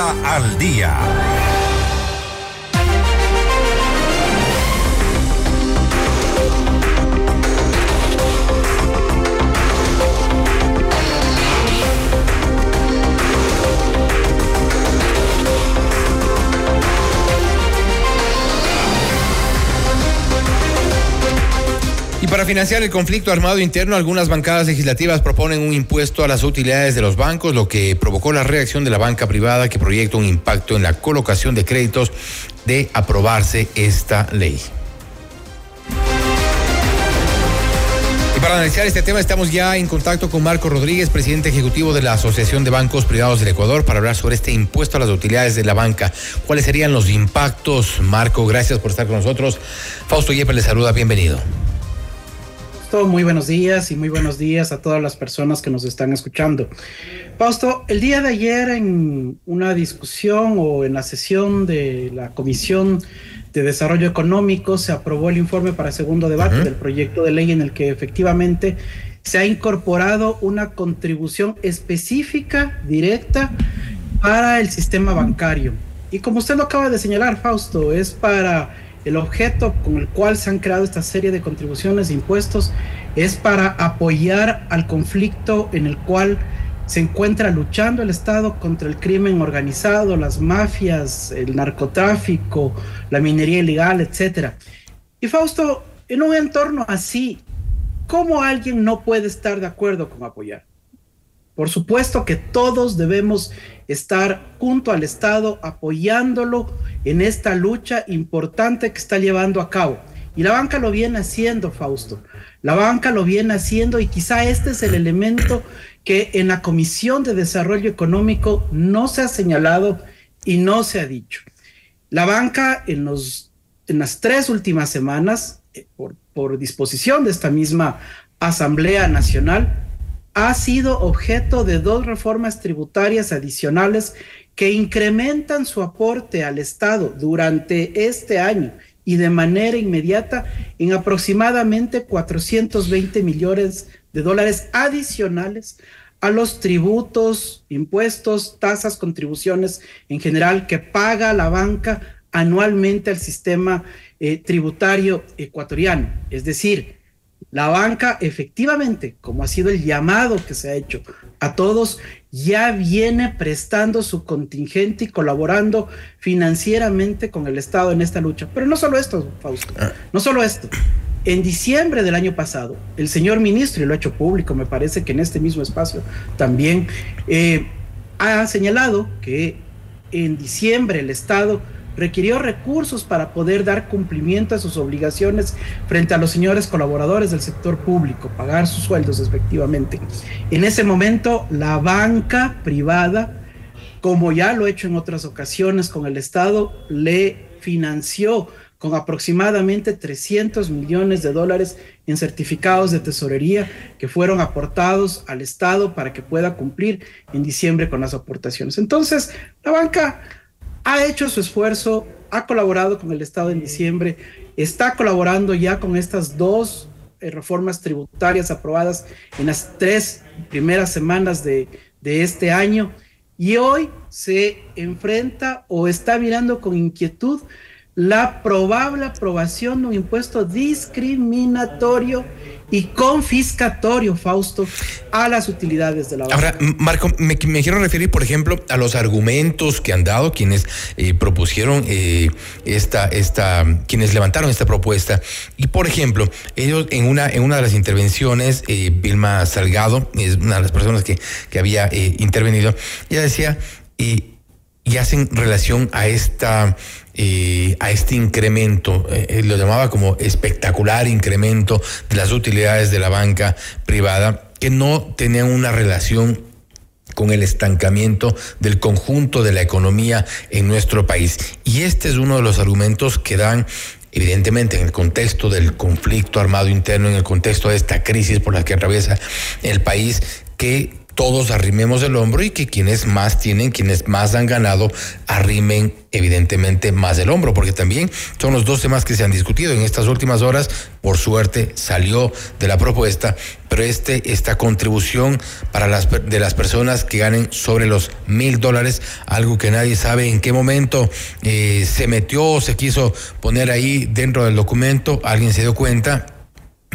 Al Día. Para financiar el conflicto armado interno, algunas bancadas legislativas proponen un impuesto a las utilidades de los bancos, lo que provocó la reacción de la banca privada que proyecta un impacto en la colocación de créditos de aprobarse esta ley. Y para analizar este tema estamos ya en contacto con Marco Rodríguez, presidente ejecutivo de la Asociación de Bancos Privados del Ecuador, para hablar sobre este impuesto a las utilidades de la banca. ¿Cuáles serían los impactos? Marco, gracias por estar con nosotros. Fausto Yepes le saluda, bienvenido muy buenos días y muy buenos días a todas las personas que nos están escuchando. Fausto, el día de ayer en una discusión o en la sesión de la Comisión de Desarrollo Económico se aprobó el informe para segundo debate del proyecto de ley en el que efectivamente se ha incorporado una contribución específica, directa, para el sistema bancario. Y como usted lo acaba de señalar, Fausto, es para el objeto con el cual se han creado esta serie de contribuciones e impuestos es para apoyar al conflicto en el cual se encuentra luchando el Estado contra el crimen organizado, las mafias, el narcotráfico, la minería ilegal, etc. Y Fausto, en un entorno así, ¿cómo alguien no puede estar de acuerdo con apoyar? Por supuesto que todos debemos estar junto al Estado apoyándolo en esta lucha importante que está llevando a cabo. Y la banca lo viene haciendo, Fausto. La banca lo viene haciendo y quizá este es el elemento que en la Comisión de Desarrollo Económico no se ha señalado y no se ha dicho. La banca en, los, en las tres últimas semanas, eh, por, por disposición de esta misma Asamblea Nacional, ha sido objeto de dos reformas tributarias adicionales que incrementan su aporte al Estado durante este año y de manera inmediata en aproximadamente 420 millones de dólares adicionales a los tributos, impuestos, tasas, contribuciones en general que paga la banca anualmente al sistema eh, tributario ecuatoriano. Es decir, la banca efectivamente, como ha sido el llamado que se ha hecho a todos, ya viene prestando su contingente y colaborando financieramente con el Estado en esta lucha. Pero no solo esto, Fausto, ah. no solo esto. En diciembre del año pasado, el señor ministro, y lo ha hecho público, me parece que en este mismo espacio también, eh, ha señalado que en diciembre el Estado requirió recursos para poder dar cumplimiento a sus obligaciones frente a los señores colaboradores del sector público, pagar sus sueldos efectivamente. En ese momento, la banca privada, como ya lo he hecho en otras ocasiones con el Estado, le financió con aproximadamente 300 millones de dólares en certificados de tesorería que fueron aportados al Estado para que pueda cumplir en diciembre con las aportaciones. Entonces, la banca ha hecho su esfuerzo, ha colaborado con el Estado en diciembre, está colaborando ya con estas dos eh, reformas tributarias aprobadas en las tres primeras semanas de, de este año. Y hoy se enfrenta o está mirando con inquietud la probable aprobación de un impuesto discriminatorio y confiscatorio, Fausto, a las utilidades de la banca. Ahora, Marco, me, quiero referir, por ejemplo, a los argumentos que han dado quienes eh, propusieron eh, esta, esta, quienes levantaron esta propuesta. Y, por ejemplo, ellos en una, en una de las intervenciones, eh, Vilma Salgado, es una de las personas que, que había intervenido, ella decía, y hacen relación a esta eh, a este incremento, eh, lo llamaba como espectacular incremento de las utilidades de la banca privada, que no tenían una relación con el estancamiento del conjunto de la economía en nuestro país. Y este es uno de los argumentos que dan evidentemente en el contexto del conflicto armado interno, en el contexto de esta crisis por la que atraviesa el país, que todos arrimemos el hombro y que quienes más tienen, quienes más han ganado, arrimen evidentemente más el hombro, porque también son los dos temas que se han discutido en estas últimas horas. Por suerte salió de la propuesta, pero este, esta contribución para las de las personas que ganen sobre los mil dólares, algo que nadie sabe en qué momento eh, se metió o se quiso poner ahí dentro del documento, alguien se dio cuenta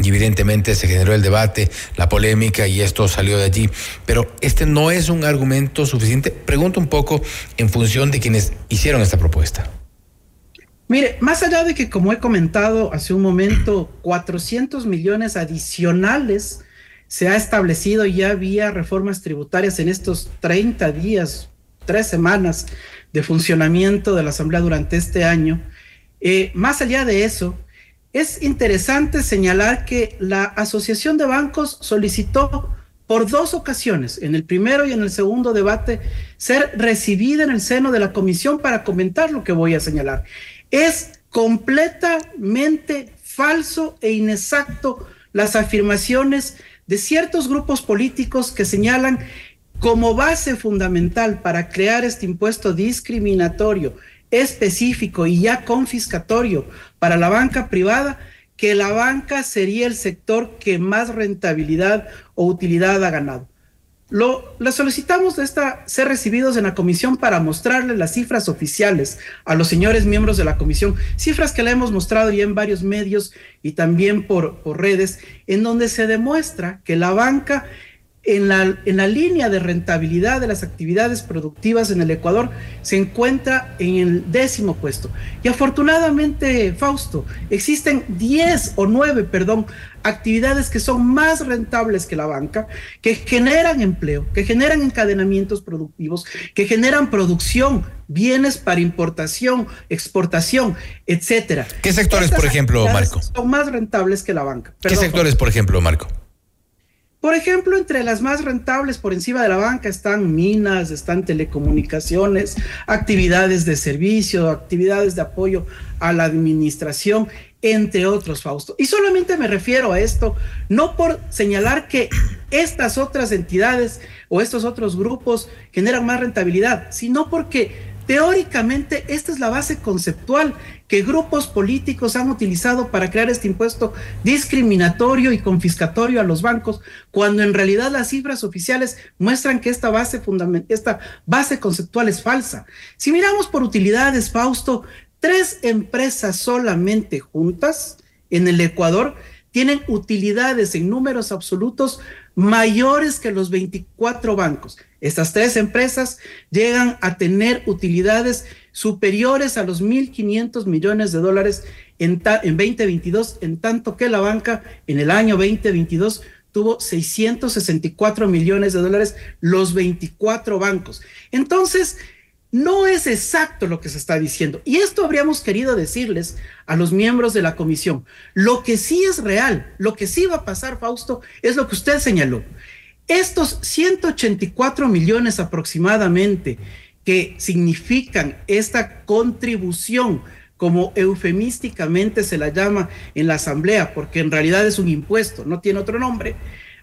y evidentemente se generó el debate, la polémica y esto salió de allí. Pero este no es un argumento suficiente. Pregunto un poco en función de quienes hicieron esta propuesta. Mire, más allá de que, como he comentado hace un momento, 400 millones adicionales se ha establecido ya vía reformas tributarias en estos 30 días, tres semanas de funcionamiento de la Asamblea durante este año. Eh, más allá de eso, es interesante señalar que la Asociación de Bancos solicitó por dos ocasiones, en el primero y en el segundo debate, ser recibida en el seno de la comisión para comentar lo que voy a señalar. Es completamente falso e inexacto las afirmaciones de ciertos grupos políticos que señalan como base fundamental para crear este impuesto discriminatorio específico y ya confiscatorio para la banca privada, que la banca sería el sector que más rentabilidad o utilidad ha ganado. Lo, le solicitamos de esta, ser recibidos en la comisión para mostrarle las cifras oficiales a los señores miembros de la comisión, cifras que le hemos mostrado ya en varios medios y también por redes, en donde se demuestra que la banca en la, en la línea de rentabilidad de las actividades productivas en el Ecuador se encuentra en el décimo puesto. Y afortunadamente, Fausto, existen 10 o 9, perdón, actividades que son más rentables que la banca, que generan empleo, que generan encadenamientos productivos, que generan producción, bienes para importación, exportación, etcétera. ¿Qué sectores, por ejemplo, Marco? Son más rentables que la banca. ¿Qué sectores, por ejemplo, Marco? Por ejemplo, entre las más rentables por encima de la banca están minas, están telecomunicaciones, actividades de servicio, actividades de apoyo a la administración, entre otros, Fausto. Y solamente me refiero a esto, no por señalar que estas otras entidades o estos otros grupos generan más rentabilidad, sino porque Teóricamente, esta es la base conceptual que grupos políticos han utilizado para crear este impuesto discriminatorio y confiscatorio a los bancos, cuando en realidad las cifras oficiales muestran que esta base, esta base conceptual es falsa. Si miramos por utilidades, Fausto, tres empresas solamente juntas en el Ecuador tienen utilidades en números absolutos mayores que los 24 bancos. Estas tres empresas llegan a tener utilidades superiores a los 1.500 millones de dólares en, en 2022, en tanto que la banca en el año 2022 tuvo 664 millones de dólares los 24 bancos. Entonces, no es exacto lo que se está diciendo. Y esto habríamos querido decirles a los miembros de la comisión. Lo que sí es real, lo que sí va a pasar, Fausto, es lo que usted señaló. Estos 184 millones aproximadamente que significan esta contribución, como eufemísticamente se la llama en la Asamblea, porque en realidad es un impuesto, no tiene otro nombre,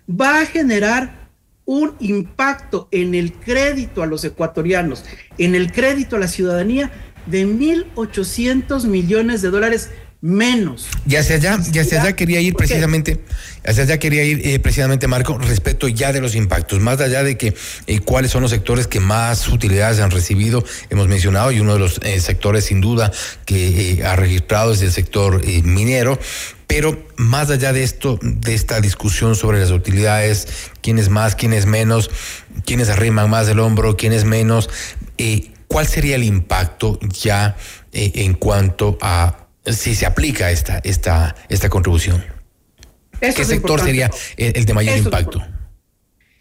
va a generar un impacto en el crédito a los ecuatorianos, en el crédito a la ciudadanía de 1.800 millones de dólares menos. Y hacia allá, y hacia allá quería ir precisamente, hacia allá quería ir eh, precisamente, Marco, respecto ya de los impactos, más allá de que eh, cuáles son los sectores que más utilidades han recibido, hemos mencionado, y uno de los eh, sectores sin duda que ha registrado es el sector minero, pero más allá de esto, de esta discusión sobre las utilidades, quién es más, quién es menos, quiénes arriman más el hombro, quién es menos, ¿cuál sería el impacto ya en cuanto a si se aplica esta, esta, esta contribución? ¿Qué sector sería el, de mayor impacto?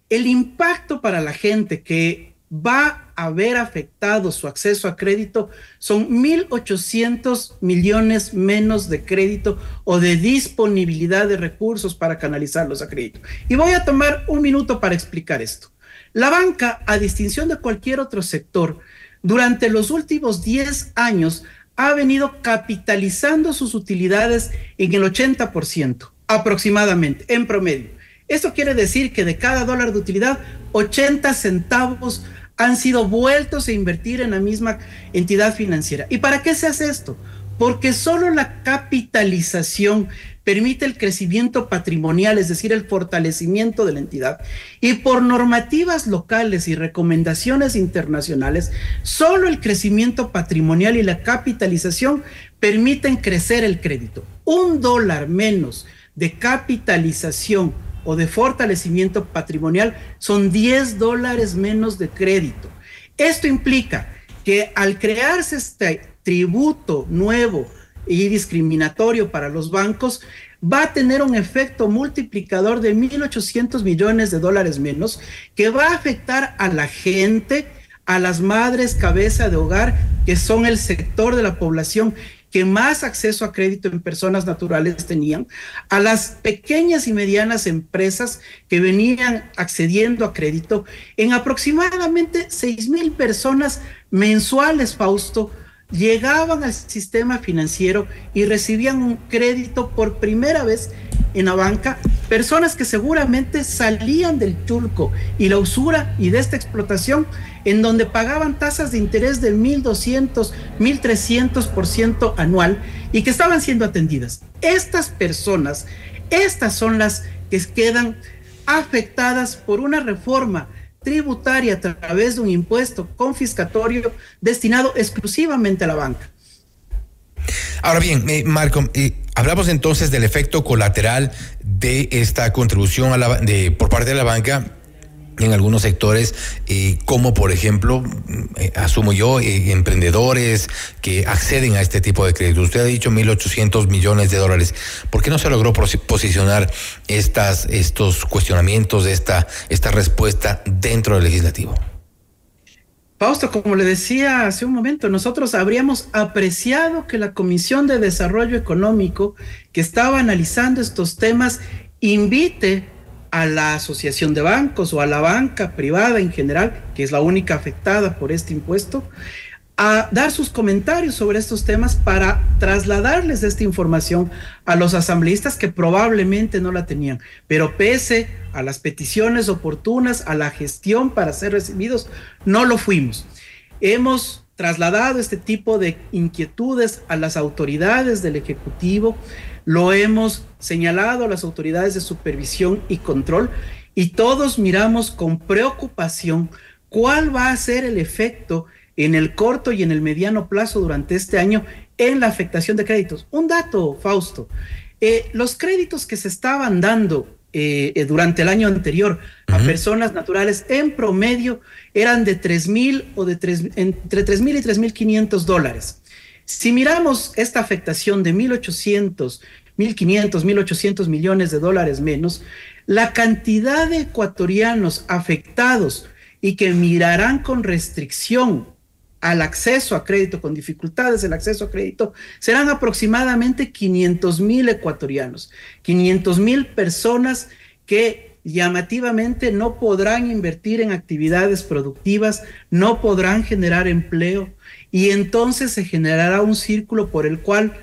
el impacto para la gente que va a haber afectado su acceso a crédito son 1.800 millones menos de crédito o de disponibilidad de recursos para canalizarlos a crédito. Y voy a tomar un minuto para explicar esto. La banca, a distinción de cualquier otro sector, durante los últimos 10 años ha venido capitalizando sus utilidades en el 80% aproximadamente, en promedio. Esto quiere decir que de cada dólar de utilidad, 80 centavos han sido vueltos a invertir en la misma entidad financiera. ¿Y para qué se hace esto? Porque solo la capitalización permite el crecimiento patrimonial, es decir, el fortalecimiento de la entidad. Y por normativas locales y recomendaciones internacionales, solo el crecimiento patrimonial y la capitalización permiten crecer el crédito. Un dólar menos de capitalización o de fortalecimiento patrimonial son 10 dólares menos de crédito. Esto implica que al crearse este tributo nuevo y discriminatorio para los bancos, va a tener un efecto multiplicador de 1.800 millones de dólares menos que va a afectar a la gente, a las madres cabeza de hogar, que son el sector de la población que más acceso a crédito en personas naturales tenían, a las pequeñas y medianas empresas que venían accediendo a crédito, en aproximadamente 6 mil personas mensuales, Fausto, llegaban al sistema financiero y recibían un crédito por primera vez en la banca, personas que seguramente salían del chulco y la usura y de esta explotación en donde pagaban tasas de interés de 1.200, 1.300% anual y que estaban siendo atendidas. Estas personas, estas son las que quedan afectadas por una reforma tributaria a través de un impuesto confiscatorio destinado exclusivamente a la banca. Ahora bien, eh, Marco, eh, hablamos entonces del efecto colateral de esta contribución por parte de la banca en algunos sectores, eh, como por ejemplo, eh, asumo yo, eh, emprendedores que acceden a este tipo de créditos. Usted ha dicho 1.800 millones de dólares. ¿Por qué no se logró posicionar estas, estos cuestionamientos, esta, esta respuesta dentro del legislativo? Fausto, como le decía hace un momento, nosotros habríamos apreciado que la Comisión de Desarrollo Económico, que estaba analizando estos temas, invite a la asociación de bancos o a la banca privada en general, que es la única afectada por este impuesto, a dar sus comentarios sobre estos temas para trasladarles esta información a los asambleístas que probablemente no la tenían. Pero pese a las peticiones oportunas, a la gestión para ser recibidos, no lo fuimos. Hemos trasladado este tipo de inquietudes a las autoridades del Ejecutivo, lo hemos señalado a las autoridades de supervisión y control y todos miramos con preocupación cuál va a ser el efecto en el corto y en el mediano plazo durante este año en la afectación de créditos. Un dato, Fausto. Eh, los créditos que se estaban dando eh, eh, durante el año anterior a personas naturales en promedio eran de 3 mil o de tres, entre 3 mil y 3 mil 500 dólares. Si miramos esta afectación de 1.800, 1.500, 1.800 millones de dólares menos, la cantidad de ecuatorianos afectados y que mirarán con restricción al acceso a crédito, con dificultades el acceso a crédito, serán aproximadamente 500 mil ecuatorianos, 500 mil personas que llamativamente no podrán invertir en actividades productivas, no podrán generar empleo, y entonces se generará un círculo por el cual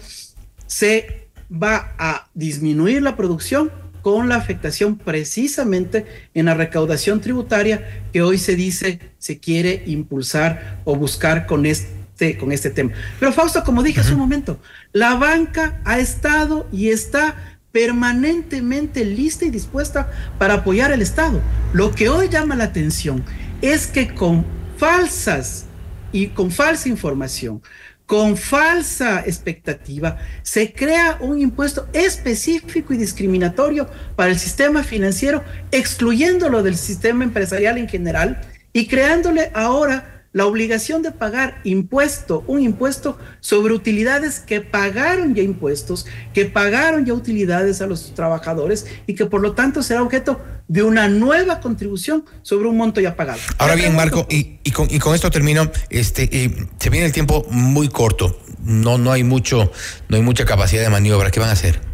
se va a disminuir la producción con la afectación precisamente en la recaudación tributaria que hoy se dice se quiere impulsar o buscar con este, con este tema. Pero Fausto, como dije hace un momento, la banca ha estado y está permanentemente lista y dispuesta para apoyar al Estado. Lo que hoy llama la atención es que con falsas y con falsa información, con falsa expectativa, se crea un impuesto específico y discriminatorio para el sistema financiero, excluyéndolo del sistema empresarial en general y creándole ahora la obligación de pagar impuesto, un impuesto sobre utilidades que pagaron ya impuestos, que pagaron ya utilidades a los trabajadores y que por lo tanto será objeto de una nueva contribución sobre un monto ya pagado. Ahora bien, Marco, y, y, con, y con, esto termino, este, eh, se viene el tiempo muy corto, no, no hay mucho, no hay mucha capacidad de maniobra, ¿qué van a hacer?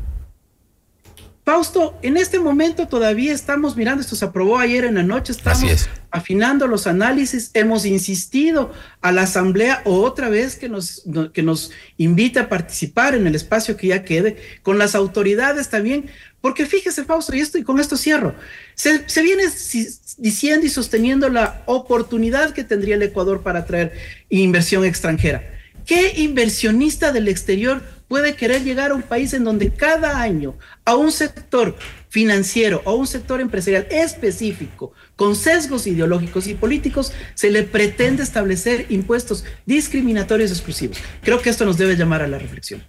Fausto, en este momento todavía estamos mirando, esto se aprobó ayer en la noche, estamos afinando los análisis, hemos insistido a la Asamblea otra vez que nos, que nos invite a participar en el espacio que ya quede, con las autoridades también, Porque fíjese, Fausto, y esto y con esto cierro, se, se viene diciendo y sosteniendo la oportunidad que tendría el Ecuador para atraer inversión extranjera. ¿Qué inversionista del exterior puede querer llegar a un país en donde cada año a un sector financiero o un sector empresarial específico con sesgos ideológicos y políticos se le pretende establecer impuestos discriminatorios exclusivos? Creo que esto nos debe llamar a la reflexión.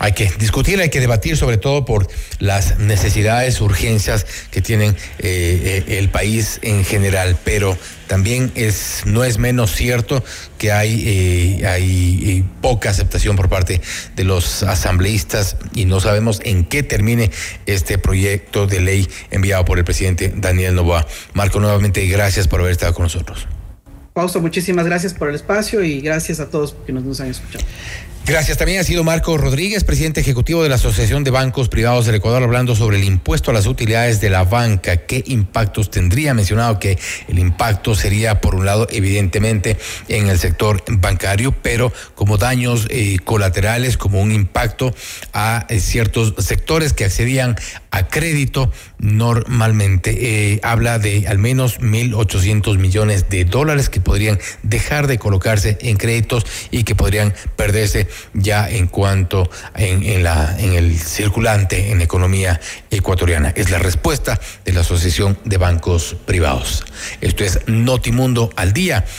Hay que discutir, hay que debatir sobre todo por las necesidades, urgencias que tienen eh, eh, el país en general, pero también es no es menos cierto que hay, eh, hay poca aceptación por parte de los asambleístas y no sabemos en qué termine este proyecto de ley enviado por el presidente Daniel Novoa. Marco, nuevamente gracias por haber estado con nosotros. Fausto, muchísimas gracias por el espacio y gracias a todos que nos, nos han escuchado. Gracias. También ha sido Marco Rodríguez, presidente ejecutivo de la Asociación de Bancos Privados del Ecuador, hablando sobre el impuesto a las utilidades de la banca. ¿Qué impactos tendría? mencionado que el impacto sería, por un lado, evidentemente en el sector bancario, pero como daños eh, colaterales, como un impacto a eh, ciertos sectores que accedían a crédito normalmente. Eh, habla de al menos 1.800 millones de dólares que podrían dejar de colocarse en créditos y que podrían perderse ya en cuanto en, la, en el circulante en economía ecuatoriana. Es la respuesta de la Asociación de Bancos Privados. Esto es Notimundo al día.